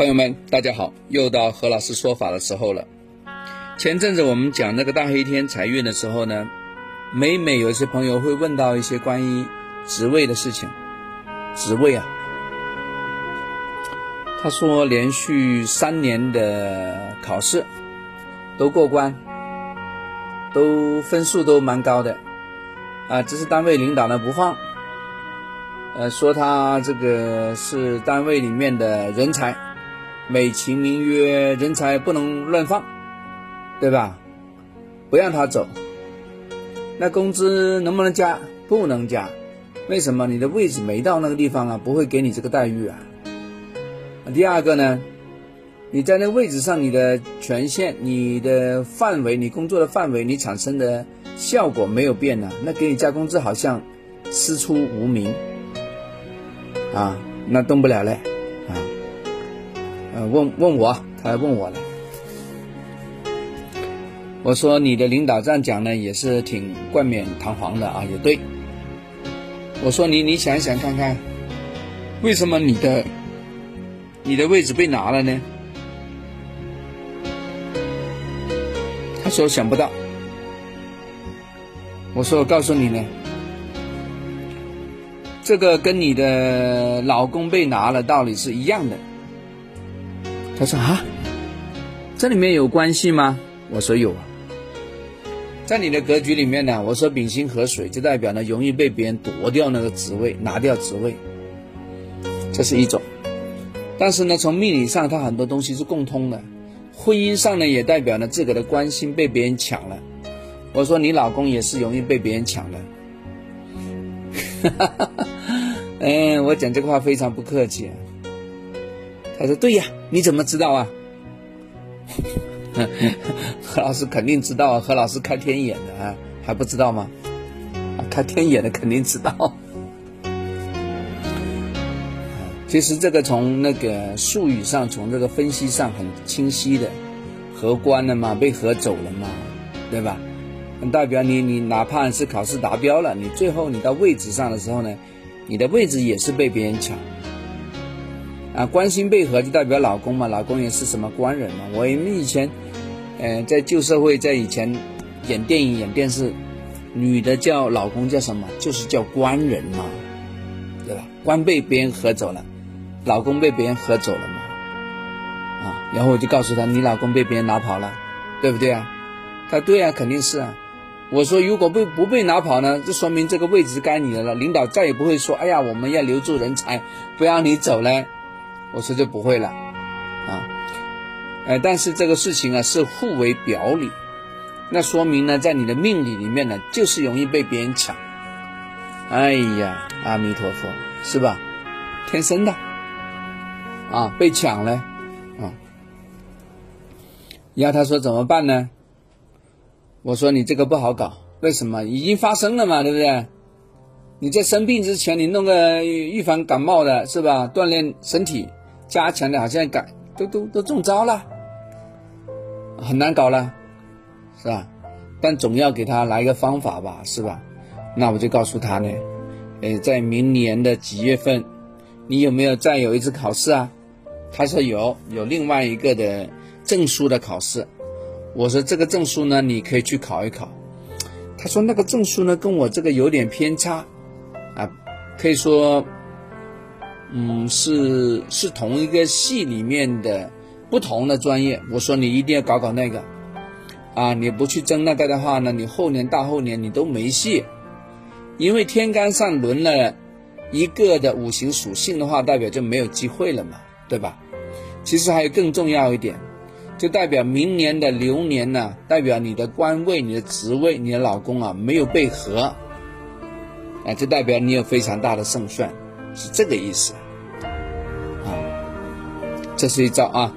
朋友们，大家好，又到何老师说法的时候了。前阵子我们讲那个大黑天财运的时候呢，每每有些朋友会问到一些关于职位的事情。职位啊，他说连续三年的考试都过关，都分数都蛮高的啊，只是单位领导呢不放，呃，说他这个是单位里面的人才，美其名曰人才不能乱放。对吧？不让他走，那工资能不能加？不能加，为什么？你的位置没到那个地方啊，不会给你这个待遇啊。第二个呢，你在那个位置上，你的权限、你的范围、你工作的范围，你产生的效果没有变呢，那给你加工资好像师出无名啊，那动不了嘞。问问我，他还问我了。我说你的领导这样讲呢，也是挺冠冕堂皇的啊，也对。我说你，你想一想看看，为什么你的你的位置被拿了呢？他说想不到。我说我告诉你呢，这个跟你的老公被拿了道理是一样的。他说啊，这里面有关系吗？我说有啊。在你的格局里面呢，我说丙辛合水，就代表呢容易被别人夺掉那个职位，拿掉职位，这是一种。但是呢，从命理上，它很多东西是共通的。婚姻上呢，也代表呢自个的关心被别人抢了。我说你老公也是容易被别人抢的。哈哈哈哈嗯，我讲这个话非常不客气。他说对呀，你怎么知道啊？何老师肯定知道，何老师开天眼的啊，还不知道吗？开天眼的肯定知道。其实这个从那个术语上，从这个分析上很清晰的，合关了嘛，被合走了嘛，对吧？代表你你哪怕是考试达标了，你最后你到位置上的时候呢，你的位置也是被别人抢。啊，官星被合就代表老公嘛，老公也是什么官人嘛。我们以前，呃，在旧社会，在以前演电影、演电视，女的叫老公叫什么？就是叫官人嘛，对吧？官被别人合走了，老公被别人合走了嘛，啊，然后我就告诉他，你老公被别人拿跑了，对不对啊？他对啊，肯定是啊。我说如果被不被拿跑呢，就说明这个位置该你的了，领导再也不会说，哎呀，我们要留住人才，不让你走嘞。我说就不会了，啊，哎，但是这个事情啊是互为表里，那说明呢，在你的命理里面呢，就是容易被别人抢。哎呀，阿弥陀佛，是吧？天生的，啊，被抢了，啊。然后他说怎么办呢？我说你这个不好搞，为什么？已经发生了嘛，对不对？你在生病之前，你弄个预防感冒的是吧？锻炼身体。加强的，好像改都都都中招了，很难搞了，是吧？但总要给他来个方法吧，是吧？那我就告诉他呢，呃，在明年的几月份，你有没有再有一次考试啊？他说有，有另外一个的证书的考试。我说这个证书呢，你可以去考一考。他说那个证书呢，跟我这个有点偏差，啊，可以说。嗯，是是同一个系里面的不同的专业。我说你一定要搞搞那个，啊，你不去争那个的话呢，你后年大后年你都没戏。因为天干上轮了一个的五行属性的话，代表就没有机会了嘛，对吧？其实还有更重要一点，就代表明年的流年呢，代表你的官位、你的职位、你的老公啊没有被合，啊，就代表你有非常大的胜算。是这个意思，这是一招啊。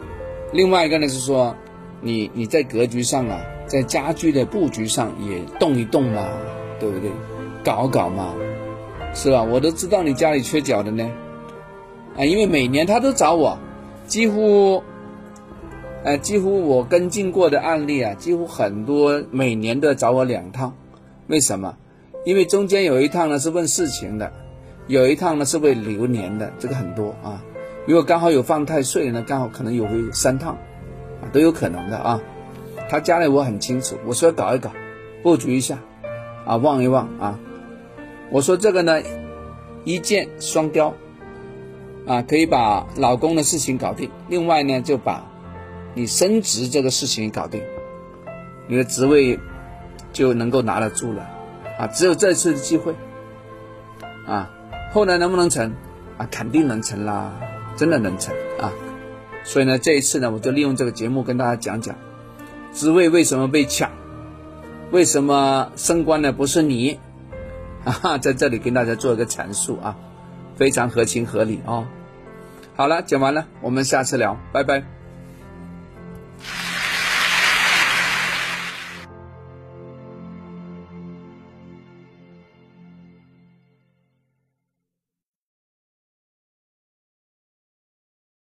另外一个呢是说，你你在格局上啊，在家居的布局上也动一动嘛，对不对？搞搞嘛，是吧？我都知道你家里缺角的呢，啊，因为每年他都找我，几乎，呃，几乎我跟进过的案例啊，几乎很多每年都要找我两趟。为什么？因为中间有一趟呢是问事情的。有一趟呢是为流年的，这个很多啊。如果刚好有犯太岁呢，刚好可能有会三趟，啊，都有可能的啊。他家里我很清楚，我说搞一搞，布局一下，啊，望一望啊。我说这个呢，一箭双雕，啊，可以把老公的事情搞定。另外呢，就把你升职这个事情搞定，你的职位就能够拿得住了，啊，只有这次的机会，啊，后来能不能成？啊，肯定能成啦，真的能成啊。所以呢，这一次呢，我就利用这个节目跟大家讲讲。职位为什么被抢？为什么升官的不是你？啊，在这里跟大家做一个阐述啊，非常合情合理哦。好了，讲完了，我们下次聊，拜拜。